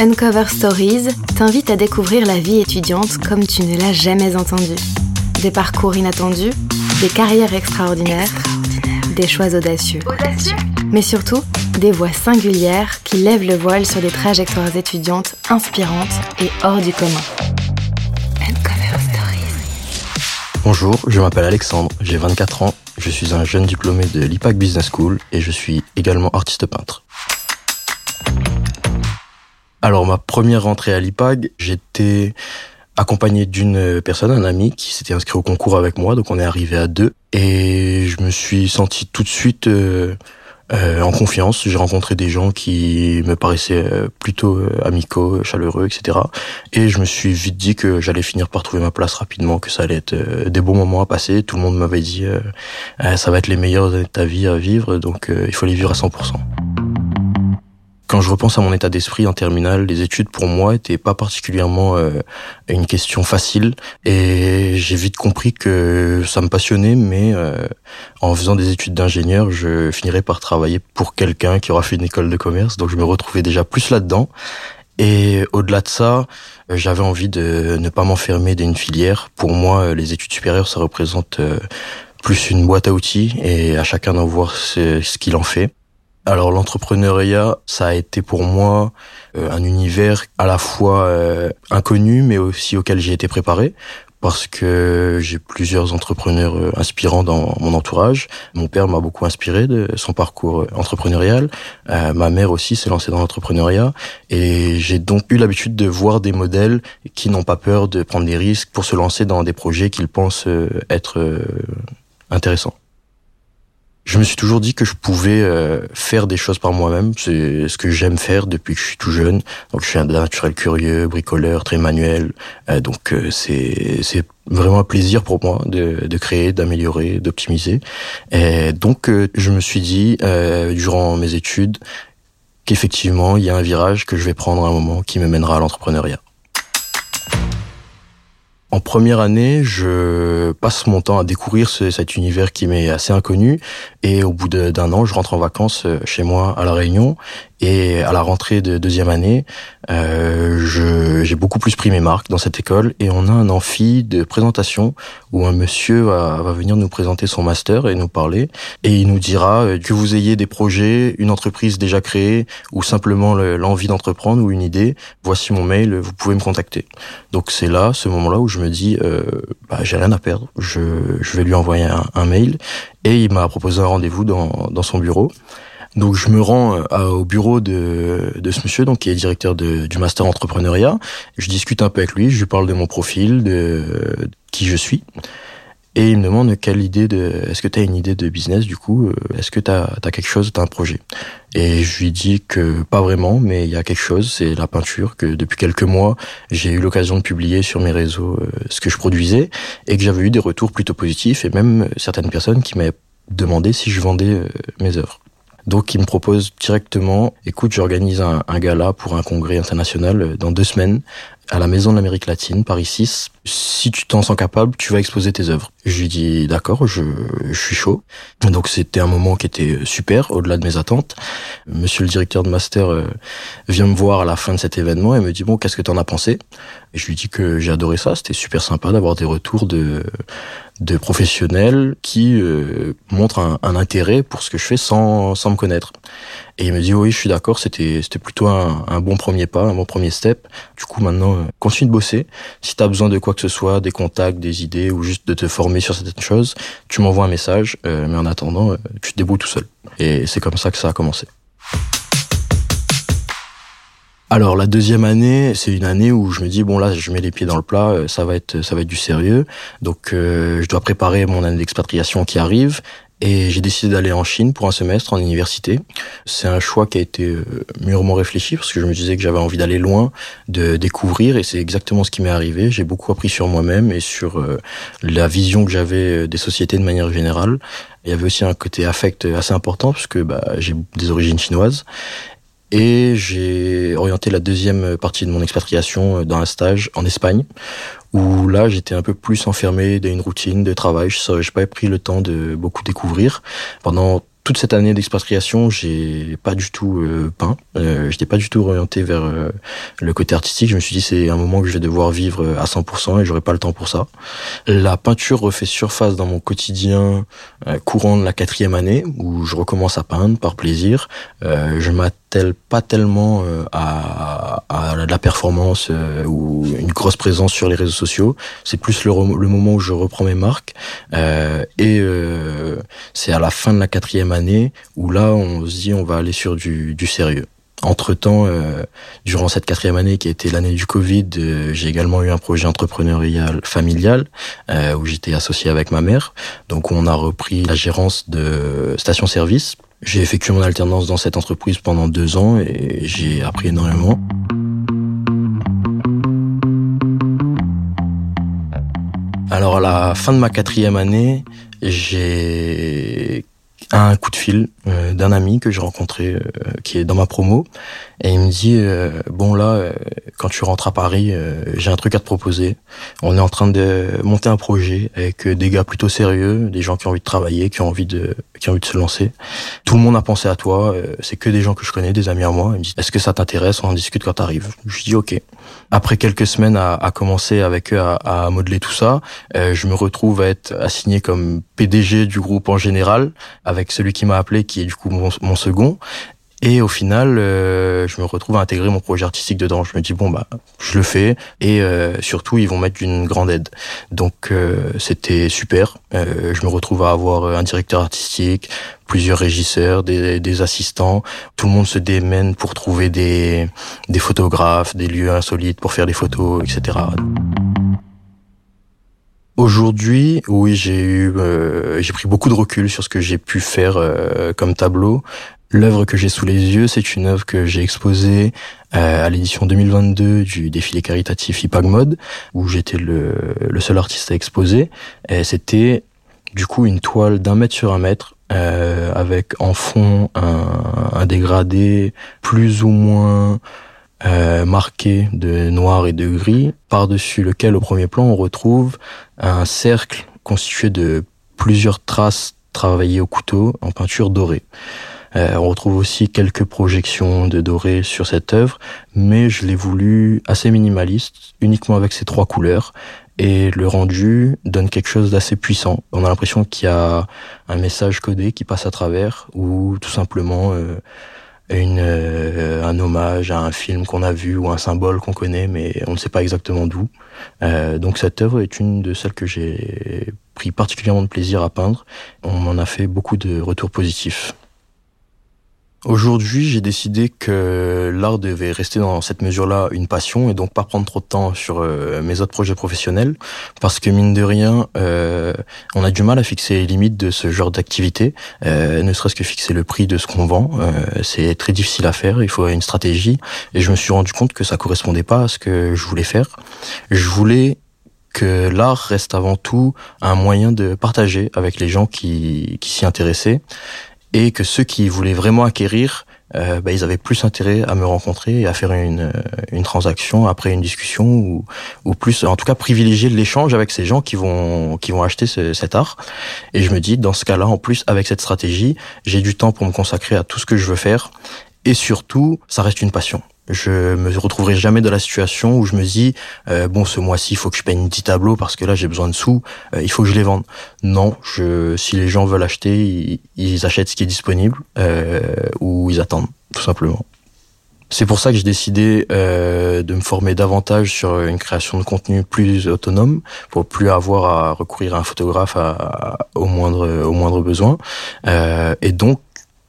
Uncover Stories t'invite à découvrir la vie étudiante comme tu ne l'as jamais entendue. Des parcours inattendus, des carrières extraordinaires, des choix audacieux. Mais surtout, des voix singulières qui lèvent le voile sur des trajectoires étudiantes inspirantes et hors du commun. Uncover Stories. Bonjour, je m'appelle Alexandre, j'ai 24 ans, je suis un jeune diplômé de l'IPAC Business School et je suis également artiste peintre. Alors ma première rentrée à l'IPAG, j'étais accompagné d'une personne, un ami qui s'était inscrit au concours avec moi, donc on est arrivé à deux et je me suis senti tout de suite euh, euh, en confiance. J'ai rencontré des gens qui me paraissaient euh, plutôt amicaux, chaleureux, etc. Et je me suis vite dit que j'allais finir par trouver ma place rapidement, que ça allait être des bons moments à passer. Tout le monde m'avait dit ça va être les meilleures années de ta vie à vivre, donc il faut les vivre à 100%. Quand je repense à mon état d'esprit en terminale, les études pour moi étaient pas particulièrement euh, une question facile et j'ai vite compris que ça me passionnait, mais euh, en faisant des études d'ingénieur, je finirais par travailler pour quelqu'un qui aura fait une école de commerce, donc je me retrouvais déjà plus là-dedans. Et au-delà de ça, euh, j'avais envie de ne pas m'enfermer dans une filière. Pour moi, les études supérieures, ça représente plus une boîte à outils et à chacun d'en voir ce qu'il en fait. Alors l'entrepreneuriat, ça a été pour moi euh, un univers à la fois euh, inconnu, mais aussi auquel j'ai été préparé parce que j'ai plusieurs entrepreneurs euh, inspirants dans mon entourage. Mon père m'a beaucoup inspiré de son parcours entrepreneurial. ma mère aussi s'est lancée dans l'entrepreneuriat. Et j'ai donc eu l'habitude de voir des modèles qui n'ont pas peur de prendre des risques pour se lancer dans des projets qu'ils pensent être intéressants je me suis toujours dit que je pouvais euh, faire des choses par moi-même. C'est ce que j'aime faire depuis que je suis tout jeune. Donc je suis un naturel curieux, bricoleur, très manuel. Euh, donc euh, c'est c'est vraiment un plaisir pour moi de, de créer, d'améliorer, d'optimiser. Donc je me suis dit durant mes études qu'effectivement il y a un virage que je vais prendre à un moment qui me mènera à l'entrepreneuriat. En première année, je passe mon temps à découvrir cet univers qui m'est assez inconnu. Et au bout d'un an, je rentre en vacances euh, chez moi à La Réunion et à la rentrée de deuxième année, euh, j'ai beaucoup plus pris mes marques dans cette école et on a un amphi de présentation où un monsieur va, va, venir nous présenter son master et nous parler et il nous dira euh, que vous ayez des projets, une entreprise déjà créée ou simplement l'envie d'entreprendre ou une idée, voici mon mail, vous pouvez me contacter. Donc c'est là, ce moment-là où je me dis, euh, bah, j'ai rien à perdre, je, je vais lui envoyer un, un mail et il m'a proposé un rendez-vous dans, dans son bureau. Donc je me rends euh, au bureau de, de ce monsieur, donc qui est directeur de, du master entrepreneuriat. Je discute un peu avec lui, je lui parle de mon profil, de, qui je suis. Et il me demande quelle idée de, est-ce que tu as une idée de business du coup, euh, est-ce que tu as, quelque chose, tu as un projet? Et je lui dis que pas vraiment, mais il y a quelque chose, c'est la peinture, que depuis quelques mois, j'ai eu l'occasion de publier sur mes réseaux euh, ce que je produisais, et que j'avais eu des retours plutôt positifs, et même certaines personnes qui m'avaient demandé si je vendais mes œuvres. Donc il me propose directement, écoute, j'organise un, un, gala pour un congrès international euh, dans deux semaines à la Maison de l'Amérique latine, Paris 6. Si tu t'en sens capable, tu vas exposer tes œuvres. Je lui dis d'accord, je, je suis chaud. Donc c'était un moment qui était super, au-delà de mes attentes. Monsieur le directeur de master euh, vient me voir à la fin de cet événement et me dit bon, qu'est-ce que t'en as pensé? Et je lui dis que j'ai adoré ça, c'était super sympa d'avoir des retours de de professionnels qui euh, montrent un, un, intérêt pour ce que je fais sans, sans me connaître. Et il me dit oui, je suis d'accord, c'était plutôt un, bon premier pas, un bon premier step. Du coup maintenant, euh, continue de bosser. Si tu as besoin de quoi que ce soit, des contacts, des idées ou juste de te former sur certaines choses, tu m'envoies un message. Euh, mais en attendant, tu te débrouilles tout seul. Et c'est comme ça que ça a commencé. Alors la deuxième année, c'est une année où je me dis bon là, je mets les pieds dans le plat, euh, ça va être ça va être du sérieux. Donc euh, je dois préparer mon année d'expatriation qui arrive et j'ai décidé d'aller en Chine pour un semestre en université. C'est un choix qui a été euh, mûrement réfléchi parce que je me disais que j'avais envie d'aller loin, de découvrir et c'est exactement ce qui m'est arrivé. J'ai beaucoup appris sur moi-même et sur la vision que j'avais des sociétés de manière générale. Il y avait aussi un côté affect assez important puisque bah, j'ai des origines chinoises et j'ai orienté la deuxième partie de mon expatriation euh, dans un stage en Espagne, où là j'étais un peu plus enfermé dans une routine de travail. Je n'ai pas pris le temps de beaucoup découvrir. Pendant toute cette année d'expatriation, j'ai pas du tout euh, peint. Euh, j'étais pas du tout orienté vers euh, le côté artistique. Je me suis dit c'est un moment que je vais devoir vivre à 100% et j'aurai pas le temps pour ça. La peinture refait surface dans mon quotidien courant de la quatrième année où je recommence à peindre par plaisir. je pas tellement à, à, la performance ou une grosse présence sur les réseaux sociaux? C'est plus le, moment où je reprends mes marques et c'est à la fin de la quatrième année où là on se dit on va aller sur du, sérieux. Entre-temps, euh, durant cette quatrième année qui a été l'année du Covid, euh, j'ai également eu un projet entrepreneurial familial euh, où j'étais associé avec ma mère. Donc on a repris la gérance de station-service. J'ai effectué mon alternance dans cette entreprise pendant deux ans et j'ai appris énormément. Alors à la fin de ma quatrième année, j'ai un coup de fil euh, d'un ami que j'ai rencontré euh, qui est dans ma promo et il me dit euh, bon là quand tu rentres à Paris j'ai un truc à te proposer on est en train de monter un projet avec des gars plutôt sérieux des gens qui ont envie de travailler qui ont envie de envie de se lancer. Tout le monde a pensé à toi c'est que des gens que je connais des amis à moi. Il me dit est-ce que ça t'intéresse? On en discute quand t'arrives. Je dis ok. Après quelques semaines à, à commencer avec eux à, à, modeler tout ça je me retrouve à être assigné comme PDG du groupe en général avec celui qui m'a appelé qui est du coup mon, second. Et au final, euh, je me retrouve à intégrer mon projet artistique dedans. Je me dis bon bah je le fais et euh, surtout ils vont mettre une grande aide. Donc euh, c'était super. je me retrouve à avoir un directeur artistique, plusieurs régisseurs, des, des, assistants. Tout le monde se démène pour trouver des des photographes, des lieux insolites pour faire des photos, etc. Aujourd'hui, oui, j'ai eu, euh, j'ai pris beaucoup de recul sur ce que j'ai pu faire euh, comme tableau. L'œuvre que j'ai sous les yeux, c'est une œuvre que j'ai exposée euh, à l'édition 2022 du défilé caritatif Ipagmod, où j'étais le, le, seul artiste à exposer. C'était du coup une toile d'un mètre sur un mètre, avec en fond un, un dégradé plus ou moins euh, marqué de noir et de gris, par-dessus lequel au premier plan on retrouve un cercle constitué de plusieurs traces travaillées au couteau en peinture dorée. Euh, on retrouve aussi quelques projections de doré sur cette œuvre, mais je l'ai voulu assez minimaliste, uniquement avec ces trois couleurs. Et le rendu donne quelque chose d'assez puissant. On a l'impression qu'il y a un message codé qui passe à travers, ou tout simplement euh, une, euh, un hommage à un film qu'on a vu ou un symbole qu'on connaît, mais on ne sait pas exactement d'où. Euh, donc cette œuvre est une de celles que j'ai pris particulièrement de plaisir à peindre. On m'en a fait beaucoup de retours positifs. Aujourd'hui, j'ai décidé que l'art devait rester dans cette mesure-là une passion et donc pas prendre trop de temps sur euh, mes autres projets professionnels parce que mine de rien, euh, on a du mal à fixer les limites de ce genre d'activité, euh, ne serait-ce que fixer le prix de ce qu'on vend. c'est très difficile à faire, il faut une stratégie et je me suis rendu compte que ça correspondait pas à ce que je voulais faire. Je voulais que l'art reste avant tout un moyen de partager avec les gens qui, qui s'y intéressaient et que ceux qui voulaient vraiment acquérir, euh, bah, ils avaient plus intérêt à me rencontrer et à faire une, euh, une transaction après une discussion ou, ou plus, en tout cas privilégier l'échange avec ces gens qui vont qui vont acheter cet art. Et je me dis, dans ce cas-là, en plus avec cette stratégie, j'ai du temps pour me consacrer à tout ce que je veux faire et surtout, ça reste une passion. Je me retrouverai jamais dans la situation où je me dis euh, bon ce mois-ci il faut que je paye 10 tableaux parce que là j'ai besoin de sous, euh, il faut que je les vende. Non, je, si les gens veulent acheter, ils, achètent ce qui est disponible euh, ou ils attendent tout simplement. C'est pour ça que j'ai décidé de me former davantage sur une création de contenu plus autonome, pour plus avoir à recourir à un photographe au moindre au moindre besoin. et donc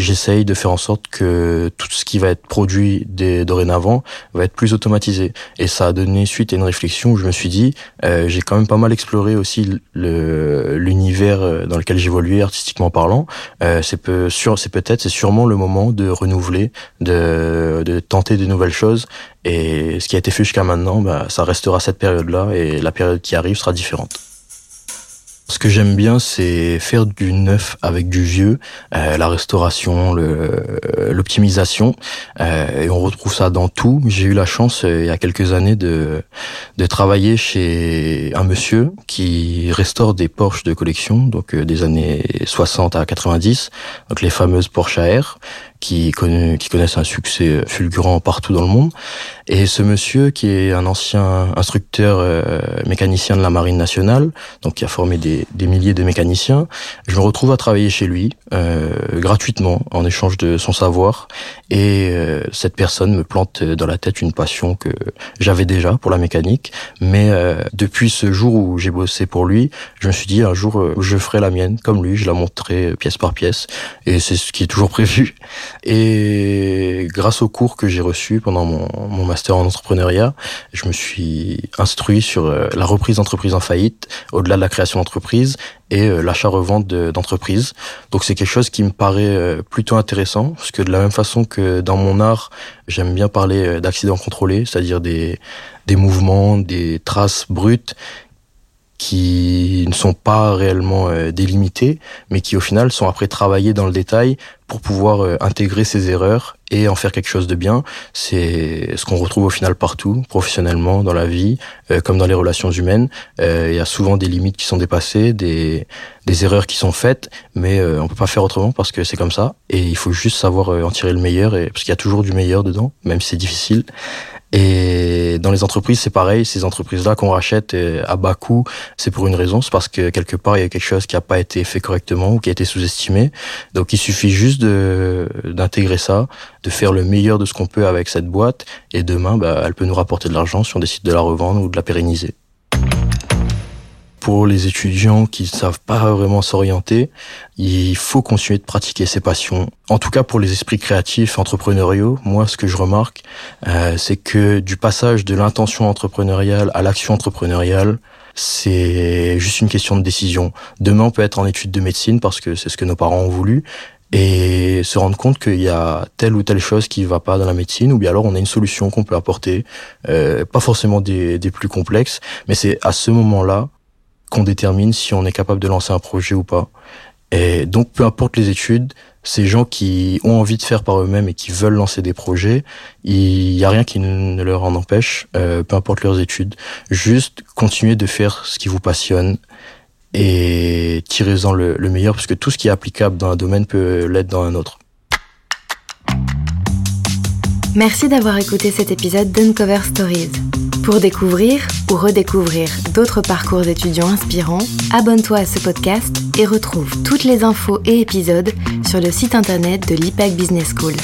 j'essaye de faire en sorte que tout ce qui va être produit dès dorénavant va être plus automatisé. Et ça a donné suite à une réflexion où je me suis dit, euh, j'ai quand même pas mal exploré aussi l'univers euh, dans lequel j'évoluais artistiquement parlant. Euh, c'est peut, c'est peut-être, c'est sûrement le moment de renouveler, de, de tenter de nouvelles choses. Et ce qui a été fait jusqu'à maintenant, bah, ça restera cette période-là et la période qui arrive sera différente. Ce que j'aime bien, c'est faire du neuf avec du vieux, euh, la restauration, l'optimisation, euh, et on retrouve ça dans tout. J'ai eu la chance euh, il y a quelques années de de travailler chez un monsieur qui restaure des Porsche de collection, donc des années 60 à 90, donc les fameuses Porsche AR qui, qui connaissent un succès fulgurant partout dans le monde. Et ce monsieur, qui est un ancien instructeur euh, mécanicien de la Marine nationale, donc qui a formé des, des, milliers de mécaniciens, je me retrouve à travailler chez lui euh, gratuitement en échange de son savoir. Et euh, cette personne me plante dans la tête une passion que j'avais déjà pour la mécanique. Mais euh, depuis ce jour où j'ai bossé pour lui, je me suis dit un jour je ferai la mienne comme lui, je la montrerai pièce par pièce. Et c'est ce qui est toujours prévu. Et grâce aux cours que j'ai reçus pendant mon, master en entrepreneuriat, je me suis instruit sur euh, la reprise d'entreprise en faillite, au-delà de la création d'entreprise et euh, l'achat-revente d'entreprise. Donc c'est quelque chose qui me paraît euh, plutôt intéressant, parce que de la même façon que dans mon art, j'aime bien parler d'accidents contrôlés, c'est-à-dire des, des mouvements, des traces brutes qui ne sont pas réellement euh, délimités, mais qui au final sont après travaillés dans le détail pour pouvoir euh, intégrer ces erreurs et en faire quelque chose de bien. C'est ce qu'on retrouve au final partout, professionnellement, dans la vie, euh, comme dans les relations humaines. Il y a souvent des limites qui sont dépassées, des, des erreurs qui sont faites, mais on peut pas faire autrement parce que c'est comme ça. Et il faut juste savoir en tirer le meilleur, et, parce qu'il y a toujours du meilleur dedans, même si c'est difficile. Et dans les entreprises, c'est pareil. Ces entreprises-là qu'on rachète euh, à bas coût, c'est pour une raison. C'est parce que quelque part, il y a quelque chose qui n'a pas été fait correctement ou qui a été sous-estimé. Donc, il suffit juste de d'intégrer ça, de faire le meilleur de ce qu'on peut avec cette boîte. Et demain, bah, elle peut nous rapporter de l'argent si on décide de la revendre ou de la pérenniser pour les étudiants qui ne savent pas vraiment s'orienter, il faut continuer de pratiquer ses passions. En tout cas pour les esprits créatifs, entrepreneuriaux, moi ce que je remarque, euh, c'est que du passage de l'intention entrepreneuriale à l'action entrepreneuriale, c'est juste une question de décision. Demain on peut être en études de médecine parce que c'est ce que nos parents ont voulu, et se rendre compte qu'il y a telle ou telle chose qui va pas dans la médecine, ou bien alors on a une solution qu'on peut apporter, euh, pas forcément des, des plus complexes, mais c'est à ce moment-là qu'on détermine si on est capable de lancer un projet ou pas. Et donc, peu importe les études, ces gens qui ont envie de faire par eux-mêmes et qui veulent lancer des projets, il n'y a rien qui ne leur en empêche, euh, peu importe leurs études. Juste continuer de faire ce qui vous passionne et tirez-en le, le meilleur, parce que tout ce qui est applicable dans un domaine peut l'être dans un autre. Merci d'avoir écouté cet épisode d'Uncover Stories. Pour découvrir ou redécouvrir d'autres parcours étudiants inspirants, abonne-toi à ce podcast et retrouve toutes les infos et épisodes sur le site internet de l'IPAC Business School.